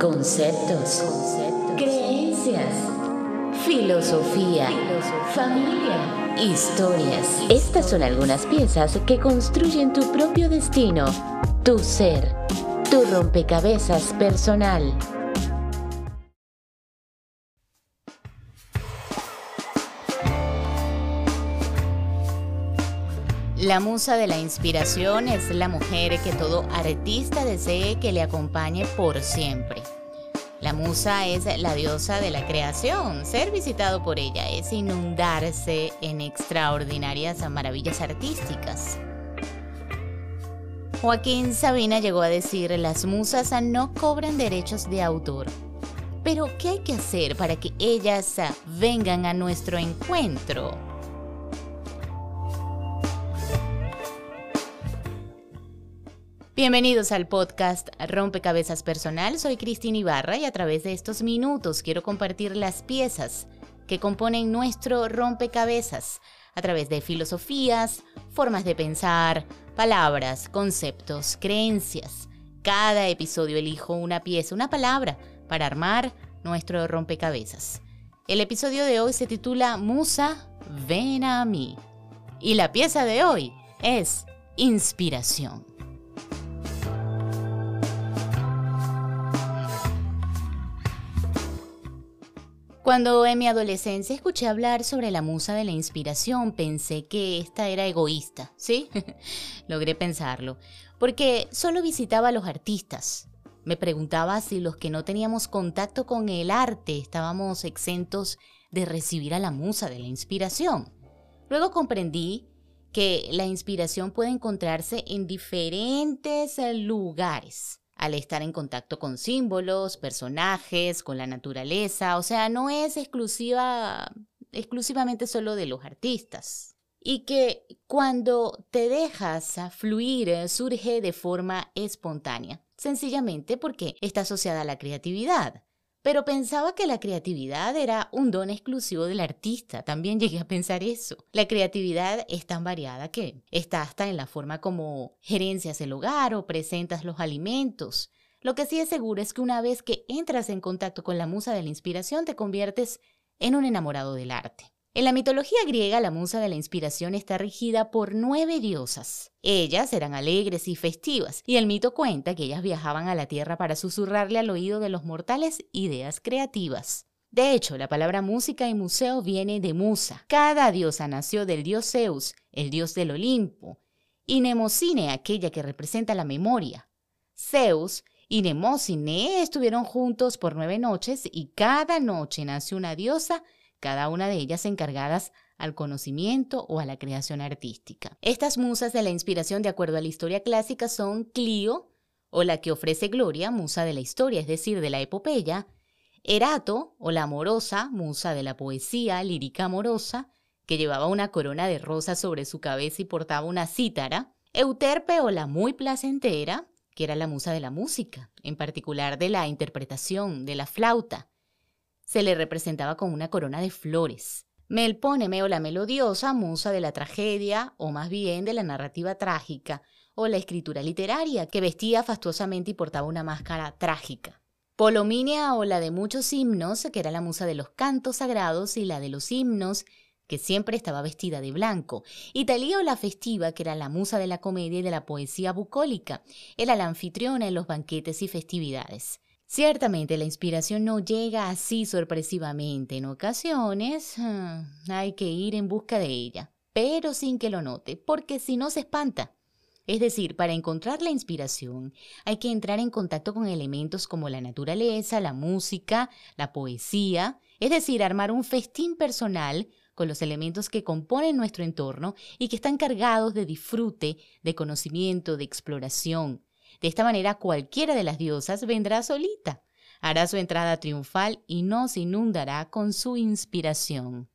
conceptos, creencias, filosofía, familia, historias. Estas son algunas piezas que construyen tu propio destino, tu ser, tu rompecabezas personal. La musa de la inspiración es la mujer que todo artista desee que le acompañe por siempre. La musa es la diosa de la creación. Ser visitado por ella es inundarse en extraordinarias maravillas artísticas. Joaquín Sabina llegó a decir, las musas no cobran derechos de autor. Pero, ¿qué hay que hacer para que ellas vengan a nuestro encuentro? Bienvenidos al podcast Rompecabezas Personal. Soy Cristina Ibarra y a través de estos minutos quiero compartir las piezas que componen nuestro rompecabezas a través de filosofías, formas de pensar, palabras, conceptos, creencias. Cada episodio elijo una pieza, una palabra para armar nuestro rompecabezas. El episodio de hoy se titula Musa, ven a mí. Y la pieza de hoy es inspiración. Cuando en mi adolescencia escuché hablar sobre la musa de la inspiración, pensé que esta era egoísta, ¿sí? Logré pensarlo, porque solo visitaba a los artistas. Me preguntaba si los que no teníamos contacto con el arte estábamos exentos de recibir a la musa de la inspiración. Luego comprendí que la inspiración puede encontrarse en diferentes lugares al estar en contacto con símbolos, personajes, con la naturaleza, o sea, no es exclusiva, exclusivamente solo de los artistas. Y que cuando te dejas fluir surge de forma espontánea, sencillamente porque está asociada a la creatividad. Pero pensaba que la creatividad era un don exclusivo del artista. También llegué a pensar eso. La creatividad es tan variada que está hasta en la forma como gerencias el hogar o presentas los alimentos. Lo que sí es seguro es que una vez que entras en contacto con la musa de la inspiración te conviertes en un enamorado del arte. En la mitología griega, la musa de la inspiración está regida por nueve diosas. Ellas eran alegres y festivas, y el mito cuenta que ellas viajaban a la tierra para susurrarle al oído de los mortales ideas creativas. De hecho, la palabra música y museo viene de musa. Cada diosa nació del dios Zeus, el dios del Olimpo, y Nemocine, aquella que representa la memoria. Zeus y Nemocine estuvieron juntos por nueve noches y cada noche nació una diosa cada una de ellas encargadas al conocimiento o a la creación artística. Estas musas de la inspiración, de acuerdo a la historia clásica, son Clio, o la que ofrece Gloria, musa de la historia, es decir, de la epopeya, Erato, o la amorosa, musa de la poesía lírica amorosa, que llevaba una corona de rosas sobre su cabeza y portaba una cítara, Euterpe, o la muy placentera, que era la musa de la música, en particular de la interpretación, de la flauta, se le representaba con una corona de flores. Melpóneme o la melodiosa, musa de la tragedia, o más bien de la narrativa trágica, o la escritura literaria, que vestía fastuosamente y portaba una máscara trágica. Polominia o la de muchos himnos, que era la musa de los cantos sagrados, y la de los himnos, que siempre estaba vestida de blanco, y Talía o la festiva, que era la musa de la comedia y de la poesía bucólica, era la anfitriona en los banquetes y festividades. Ciertamente la inspiración no llega así sorpresivamente. En ocasiones ah, hay que ir en busca de ella, pero sin que lo note, porque si no se espanta. Es decir, para encontrar la inspiración hay que entrar en contacto con elementos como la naturaleza, la música, la poesía, es decir, armar un festín personal con los elementos que componen nuestro entorno y que están cargados de disfrute, de conocimiento, de exploración, de esta manera cualquiera de las diosas vendrá solita, hará su entrada triunfal y nos inundará con su inspiración.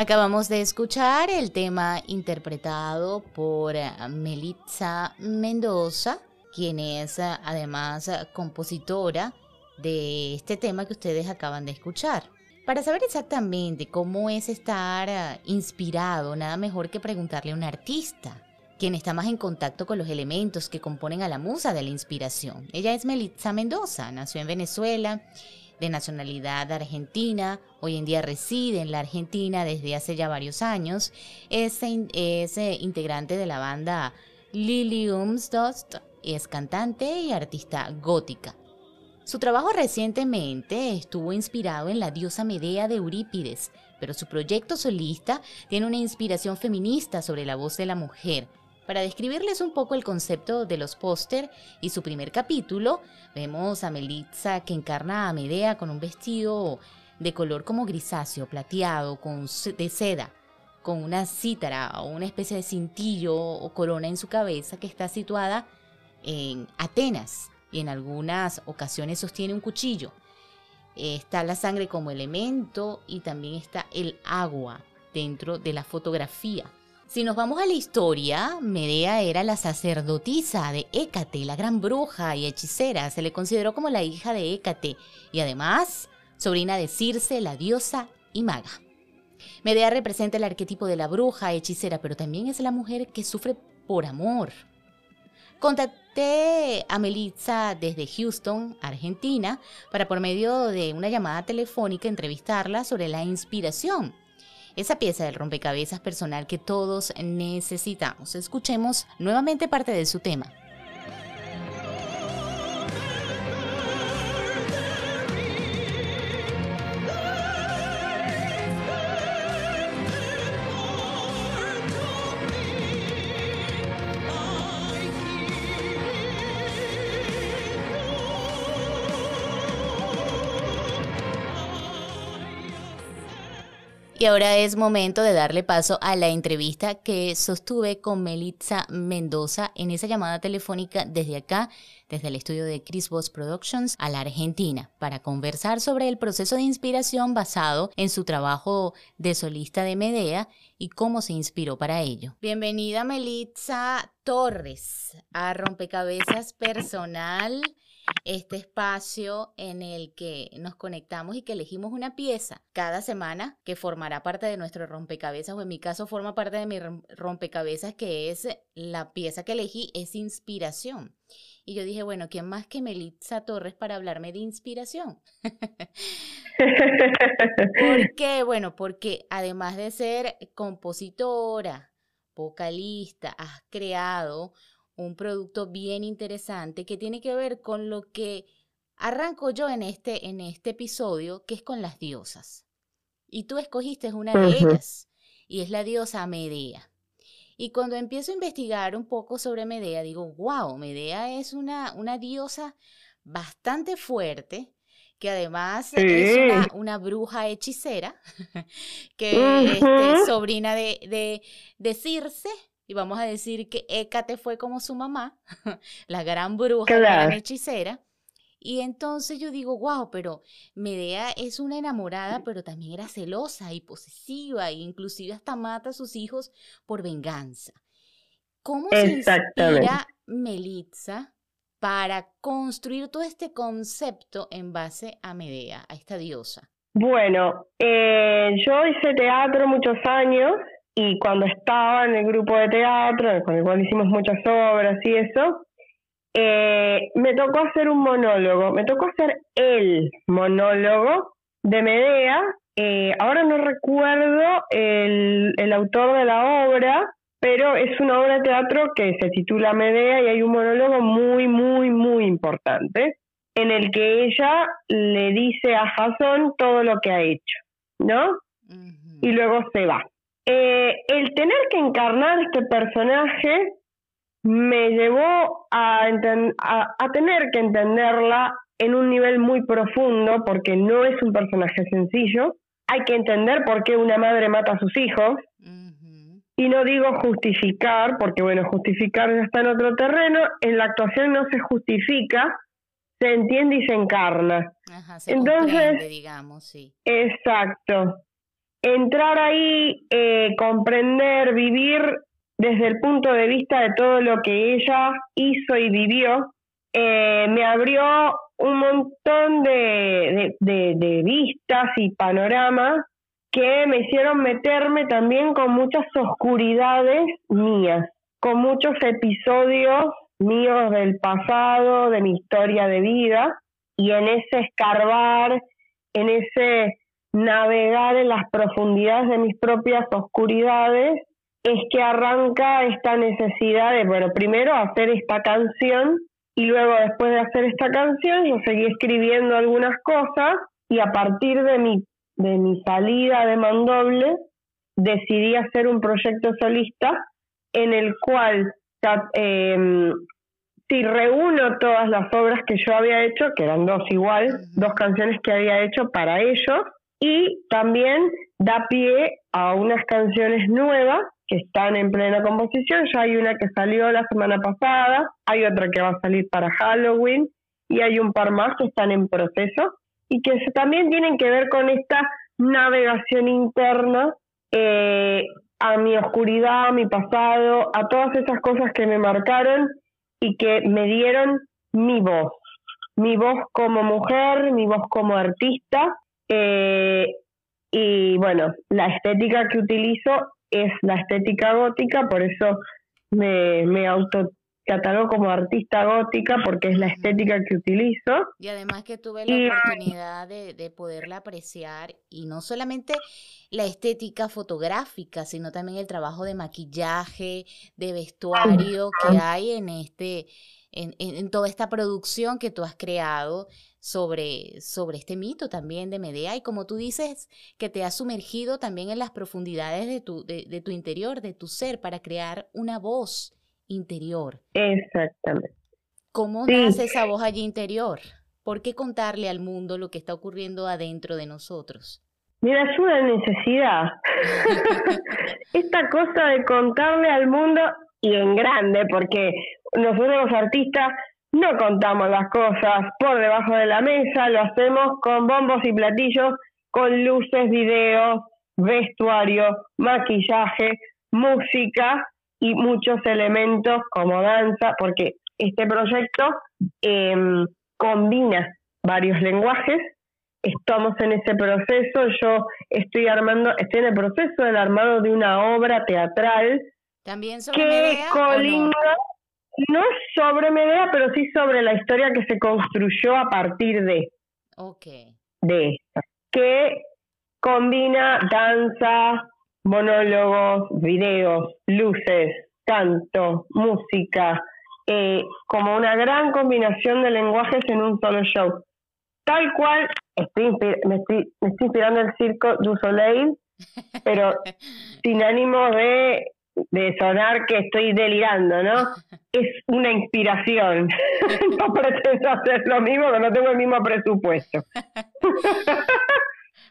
Acabamos de escuchar el tema interpretado por eh, Melitza Mendoza, quien es eh, además eh, compositora de este tema que ustedes acaban de escuchar. Para saber exactamente cómo es estar inspirado, nada mejor que preguntarle a un artista, quien está más en contacto con los elementos que componen a la musa de la inspiración. Ella es Melitza Mendoza, nació en Venezuela de nacionalidad argentina, hoy en día reside en la Argentina desde hace ya varios años, es, integrante de la banda Lily Umsdost, es cantante y artista gótica. Su trabajo recientemente estuvo inspirado en la diosa Medea de Eurípides, pero su proyecto solista tiene una inspiración feminista sobre la voz de la mujer, para describirles un poco el concepto de los póster y su primer capítulo, vemos a Melitza que encarna a Medea con un vestido de color como grisáceo, plateado, con, de seda, con una cítara o una especie de cintillo o corona en su cabeza que está situada en Atenas y en algunas ocasiones sostiene un cuchillo. Está la sangre como elemento y también está el agua dentro de la fotografía. Si nos vamos a la historia, Medea era la sacerdotisa de Hécate, la gran bruja y hechicera. Se le consideró como la hija de Hécate y además sobrina de Circe, la diosa y maga. Medea representa el arquetipo de la bruja hechicera, pero también es la mujer que sufre por amor. Contacté a Melitza desde Houston, Argentina, para por medio de una llamada telefónica entrevistarla sobre la inspiración esa pieza del rompecabezas personal que todos necesitamos. Escuchemos nuevamente parte de su tema. Y ahora es momento de darle paso a la entrevista que sostuve con Melitza Mendoza en esa llamada telefónica desde acá, desde el estudio de Chris Voss Productions a la Argentina, para conversar sobre el proceso de inspiración basado en su trabajo de solista de Medea y cómo se inspiró para ello. Bienvenida Melitza Torres a Rompecabezas Personal este espacio en el que nos conectamos y que elegimos una pieza cada semana que formará parte de nuestro rompecabezas, o en mi caso forma parte de mi rompecabezas, que es la pieza que elegí, es inspiración. Y yo dije, bueno, ¿quién más que Melitza Torres para hablarme de inspiración? ¿Por qué? Bueno, porque además de ser compositora, vocalista, has creado un producto bien interesante que tiene que ver con lo que arranco yo en este, en este episodio, que es con las diosas. Y tú escogiste una de ellas, y es la diosa Medea. Y cuando empiezo a investigar un poco sobre Medea, digo, wow, Medea es una, una diosa bastante fuerte, que además es una, bruja hechicera, que es este, sobrina de, de, de Circe, y vamos a decir que Hécate fue como su mamá, la gran bruja, la gran hechicera. Y entonces yo digo, wow, pero Medea es una enamorada, pero también era celosa y posesiva, e inclusive hasta mata a sus hijos por venganza. ¿Cómo se inspira Melitza para construir todo este concepto en base a Medea, a esta diosa? Bueno, eh, yo hice teatro muchos años y cuando estaba en el grupo de teatro, con el cual hicimos muchas obras y eso, eh, me tocó hacer un monólogo, me tocó hacer el monólogo de Medea. Eh, ahora no recuerdo el, el autor de la obra, pero es una obra de teatro que se titula Medea y hay un monólogo muy, muy, muy importante en el que ella le dice a Jason todo lo que ha hecho, ¿no? Y luego se va. Eh, el tener que encarnar este personaje me llevó a, a, tener que entenderla en un nivel muy profundo porque no es un personaje sencillo. Hay que entender por qué una madre mata a sus hijos. Y no digo justificar, porque bueno, justificar ya está en otro terreno. En la actuación no se justifica, se entiende y se encarna. Entonces, digamos, sí. Exacto. Entrar ahí, eh, comprender, vivir desde el punto de vista de todo lo que ella hizo y vivió, eh, me abrió un montón de, de, vistas y panoramas que me hicieron meterme también con muchas oscuridades mías, con muchos episodios míos del pasado, de mi historia de vida, y en ese escarbar, en ese navegar en las profundidades de mis propias oscuridades, es que arranca esta necesidad de, bueno, primero hacer esta canción y luego después de hacer esta canción yo seguí escribiendo algunas cosas y a partir de mi, de mi salida de Mandoble decidí hacer un proyecto solista en el cual eh, si reúno todas las obras que yo había hecho, que eran dos igual, dos canciones que había hecho para ellos, y también da pie a unas canciones nuevas que están en plena composición. Ya hay una que salió la semana pasada, hay otra que va a salir para Halloween y hay un par más que están en proceso y que también tienen que ver con esta navegación interna eh, a mi oscuridad, a mi pasado, a todas esas cosas que me marcaron y que me dieron mi voz, mi voz como mujer, mi voz como artista. Eh, y bueno, la estética que utilizo es la estética gótica, por eso me, me autocatalogo como artista gótica porque es la estética que utilizo. Y además que tuve la oportunidad de, de poderla apreciar y no solamente la estética fotográfica, sino también el trabajo de maquillaje, de vestuario que hay en este, en, en, toda esta producción que tú has creado sobre, sobre este mito también de Medea y como tú dices, que te has sumergido también en las profundidades de tu, de, tu interior, de tu ser, para crear una voz interior. Exactamente. ¿Cómo nace esa voz allí interior? ¿Por qué contarle al mundo lo que está ocurriendo adentro de nosotros? Mira, es una necesidad. Esta cosa de contarle al mundo y en grande, porque nosotros los artistas no contamos las cosas por debajo de la mesa, lo hacemos con bombos y platillos, con luces, videos, vestuario, maquillaje, música y muchos elementos como danza, porque este proyecto em, combina varios lenguajes. Estamos en ese proceso, yo estoy armando, estoy en el proceso del armado de una obra teatral ¿También que colinda, no sobre Medea, pero sí sobre la historia que se construyó a partir de, okay. de esto, que combina danza, monólogos, videos, luces, canto, música, eh, como una gran combinación de lenguajes en un solo show. Tal cual, estoy, me, estoy, me estoy inspirando el circo du Soleil, pero sin ánimo de de sonar que estoy delirando, ¿no? Es una inspiración. no pretendo hacer lo mismo, que no tengo el mismo presupuesto.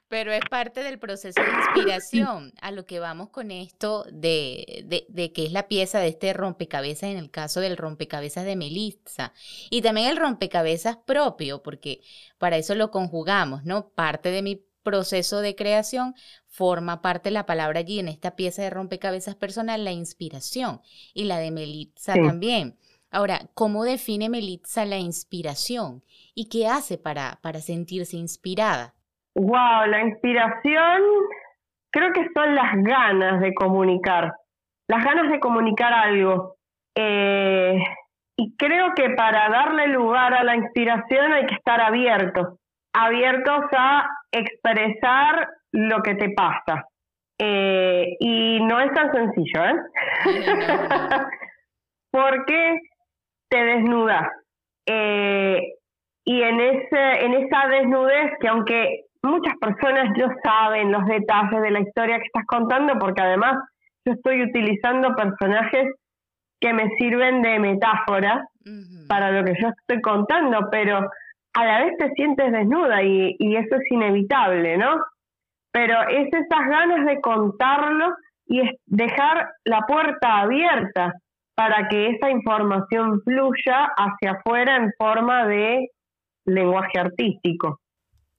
Pero es parte del proceso de inspiración a lo que vamos con esto de, de, de, que es la pieza de este rompecabezas en el caso del rompecabezas de Melissa. Y también el rompecabezas propio, porque para eso lo conjugamos, ¿no? Parte de mi proceso de creación forma parte la palabra allí en esta pieza de rompecabezas personal, la inspiración, y la de Melitza también. Ahora, ¿cómo define Melitza la inspiración? ¿Y qué hace para, para sentirse inspirada? Wow, la inspiración creo que son las ganas de comunicar, las ganas de comunicar algo. Eh, y creo que para darle lugar a la inspiración hay que estar abiertos, abiertos a expresar lo que te pasa. Eh, y no es tan sencillo, ¿eh? Porque te desnudas. Eh, y en, ese, en esa desnudez, que aunque muchas personas no saben los detalles de la historia que estás contando, porque además yo estoy utilizando personajes que me sirven de metáfora para lo que yo estoy contando, pero a la vez te sientes desnuda y, y eso es inevitable, ¿no? pero es esas ganas de contarlo y es dejar la puerta abierta para que esa información fluya hacia afuera en forma de lenguaje artístico.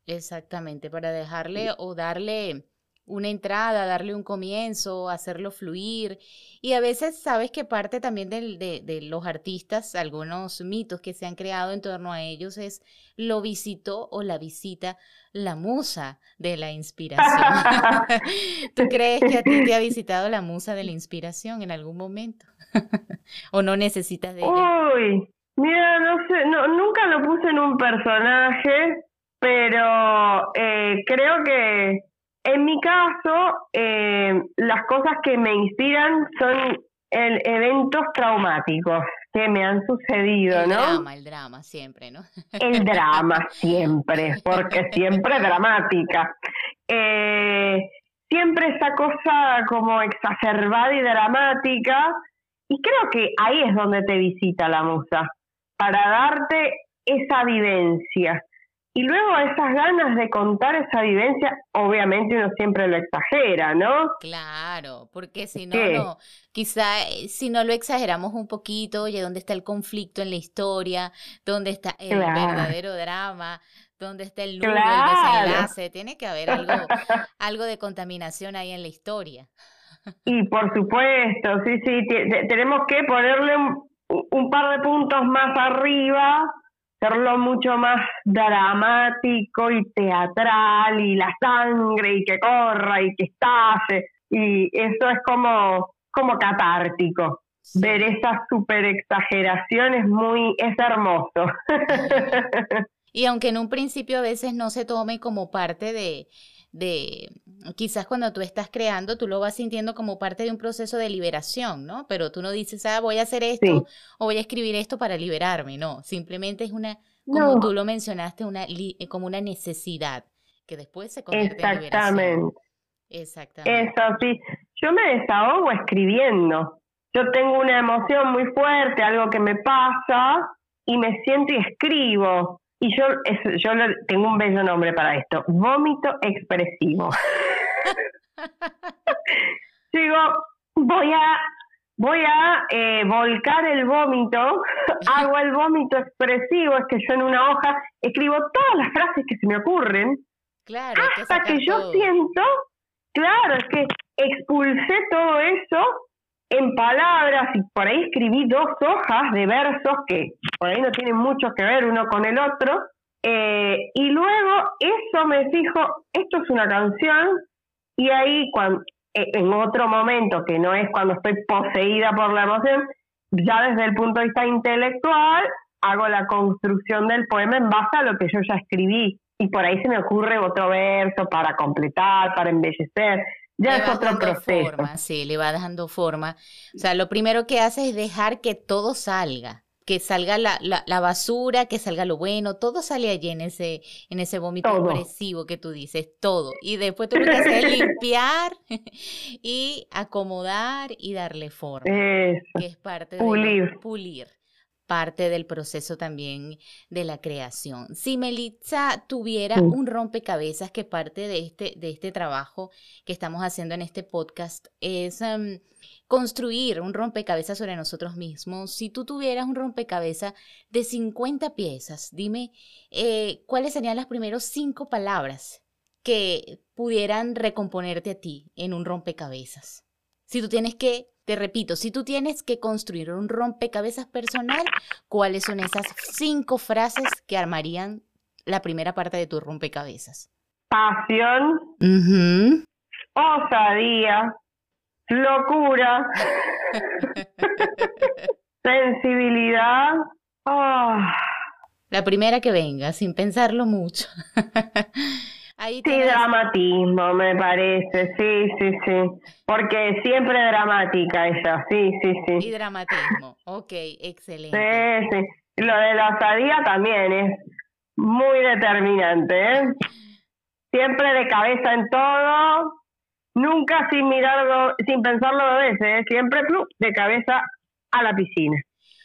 Exactamente, para dejarle o darle una entrada, darle un comienzo, hacerlo fluir. Y a veces sabes que parte también de, de, los artistas, algunos mitos que se han creado en torno a ellos es lo visitó o la visita la musa de la inspiración. ¿Tú crees que a ti te ha visitado la musa de la inspiración en algún momento? ¿O no necesitas de ella? Uy, mira, no sé, no, nunca lo puse en un personaje, pero eh, creo que en mi caso, eh, las cosas que me inspiran son el, eventos traumáticos que me han sucedido, ¿no? El drama, el drama, siempre, ¿no? El drama, siempre, porque siempre dramática. Eh, siempre esa cosa como exacerbada y dramática, y creo que ahí es donde te visita la musa, para darte esa vivencia. Y luego esas ganas de contar esa vivencia, obviamente uno siempre lo exagera, ¿no? Claro, porque si no, no, quizá eh, si no lo exageramos un poquito, oye, ¿dónde está el conflicto en la historia? ¿Dónde está el verdadero drama? ¿Dónde está el nudo, el desenlace? Tiene que haber algo, algo de contaminación ahí en la historia. Y por supuesto, sí, sí, tenemos que ponerle un par de puntos más arriba hacerlo mucho más dramático y teatral y la sangre y que corra y que estalle y eso es como como catártico. Ver esas super exageraciones muy es hermoso. Y aunque en un principio a veces no se tome como parte de de, quizás cuando tú estás creando, tú lo vas sintiendo como parte de un proceso de liberación, ¿no? Pero tú no dices, ah, voy a hacer esto o voy a escribir esto para liberarme, no, simplemente es una, como tú lo mencionaste, una, eh, como una necesidad que después se convierte en liberación. Exactamente. Eso sí, yo me desahogo escribiendo. Yo tengo una emoción muy fuerte, algo que me pasa y me siento y escribo. Y yo, yo tengo un bello nombre para esto, vómito expresivo. Digo, voy a, voy a eh, volcar el vómito, hago el vómito expresivo, es que yo en una hoja escribo todas las frases que se me ocurren, claro, hasta que, yo siento, claro, es que expulsé todo eso en palabras y por ahí escribí dos hojas de versos que por ahí no tienen mucho que ver uno con el otro. Eh, y luego eso me fijo, esto es una canción y ahí cuando, eh, en otro momento que no es cuando estoy poseída por la emoción, ya desde el punto de vista intelectual hago la construcción del poema en base a lo que yo ya escribí y por ahí se me ocurre otro verso para completar, para embellecer ya es otro proceso. Forma, sí, le va dando forma. O sea, lo primero que hace es dejar que todo salga, que salga la, la, basura, que salga lo bueno, todo sale allí en ese, en ese vómito expresivo que tú dices, todo. Y después tú lo que haces es limpiar y acomodar y darle forma. Que es parte de pulir parte del proceso también de la creación. Si Melitza tuviera un rompecabezas que parte de este, de este trabajo que estamos haciendo en este podcast es em, construir un rompecabezas sobre nosotros mismos. Si tú tuvieras un rompecabezas de 50 piezas, dime eh, cuáles serían las primeras cinco palabras que pudieran recomponerte a ti en un rompecabezas. Si tú tienes que te repito, si tú tienes que construir un rompecabezas personal, ¿cuáles son esas cinco frases que armarían la primera parte de tu rompecabezas? Pasión, osadía, locura, sensibilidad. Ah. La primera que venga, sin pensarlo mucho. sí, dramatismo, me parece, sí, sí, sí. Porque siempre dramática ella, sí, sí, sí. Y dramatismo, ok, excelente. Sí, sí. Lo de la osadía también es muy determinante, ¿eh? Siempre de cabeza en todo, nunca sin mirarlo, sin pensarlo dos veces, ¿eh? siempre de cabeza a la piscina.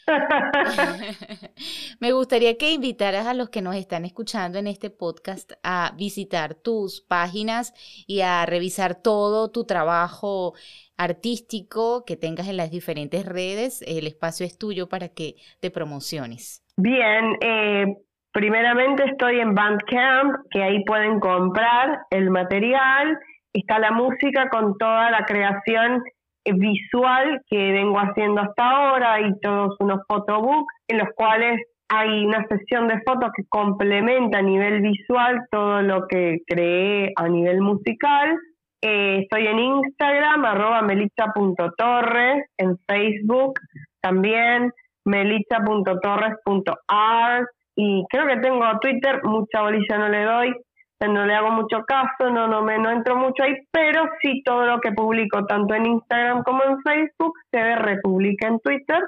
Me gustaría que invitaras a los que nos están escuchando en este podcast a visitar tus páginas y a revisar todo tu trabajo artístico que tengas en las diferentes redes. El espacio es tuyo para que te promociones. Bien, eh, primeramente estoy en Bandcamp, que ahí pueden comprar el material está la música con toda la creación visual que vengo haciendo hasta ahora y todos unos photobooks en los cuales hay una sesión de fotos que complementa a nivel visual todo lo que creé a nivel musical. Eh, estoy en Instagram, arroba melitza.torres, en Facebook también, melitza.torres.art y creo que tengo Twitter, mucha bolilla no le doy, no le hago mucho caso, no, no, me, no entro mucho ahí, pero sí todo lo que publico tanto en Instagram como en Facebook se republica en Twitter,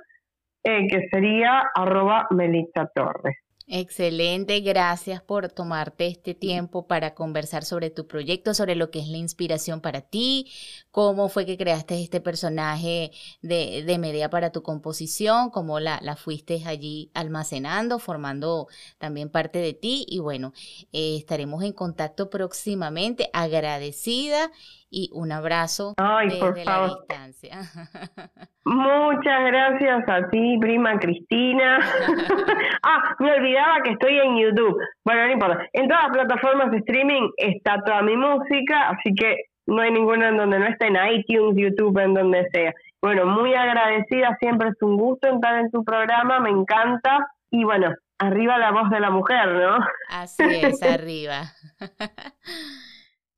eh, que sería arroba Melissa Torres. Excelente, gracias por tomarte este tiempo para conversar sobre tu proyecto, sobre lo que es la inspiración para ti, cómo fue que creaste este personaje de, de Medea para tu composición, cómo la, la, fuiste allí almacenando, formando también parte de ti. Y bueno, eh, estaremos en contacto próximamente, agradecida y un abrazo Ay, por la distancia. Muchas gracias a ti, prima Cristina. ah, me olvidaba que estoy en YouTube. Bueno, no importa. En todas las plataformas de streaming está toda mi música, así que no hay ninguna en donde no esté en iTunes, YouTube, en donde sea. Bueno, muy agradecida, siempre es un gusto entrar en tu programa, me encanta. Y bueno, arriba la voz de la mujer, ¿no? Así es, arriba.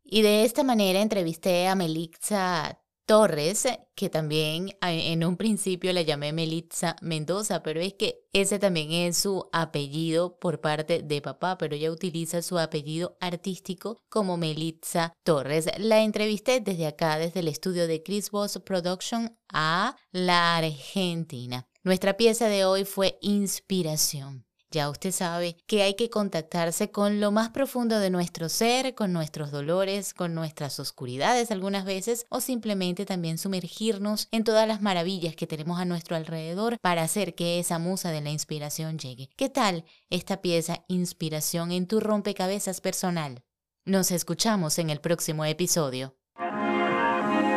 Y de esta manera entrevisté a Melitza Torres, que también en un principio la llamé Melitza Mendoza, pero es que ese también es su apellido por parte de papá, pero ella utiliza su apellido artístico como Melitza Torres. La entrevisté desde acá, desde el estudio de Chris Boss Production a la Argentina. Nuestra pieza de hoy fue Inspiración. Ya usted sabe que hay que contactarse con lo más profundo de nuestro ser, con nuestros dolores, con nuestras oscuridades algunas veces, o simplemente también sumergirnos en todas las maravillas que tenemos a nuestro alrededor para hacer que esa musa de la inspiración llegue. ¿Qué tal esta pieza Inspiración en tu rompecabezas personal? Nos escuchamos en el próximo episodio.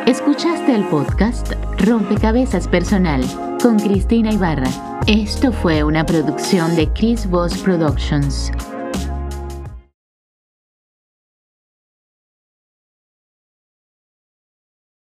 Escuchaste el podcast Rompecabezas Personal con Cristina Ibarra. Esto fue una producción de Chris Voss Productions.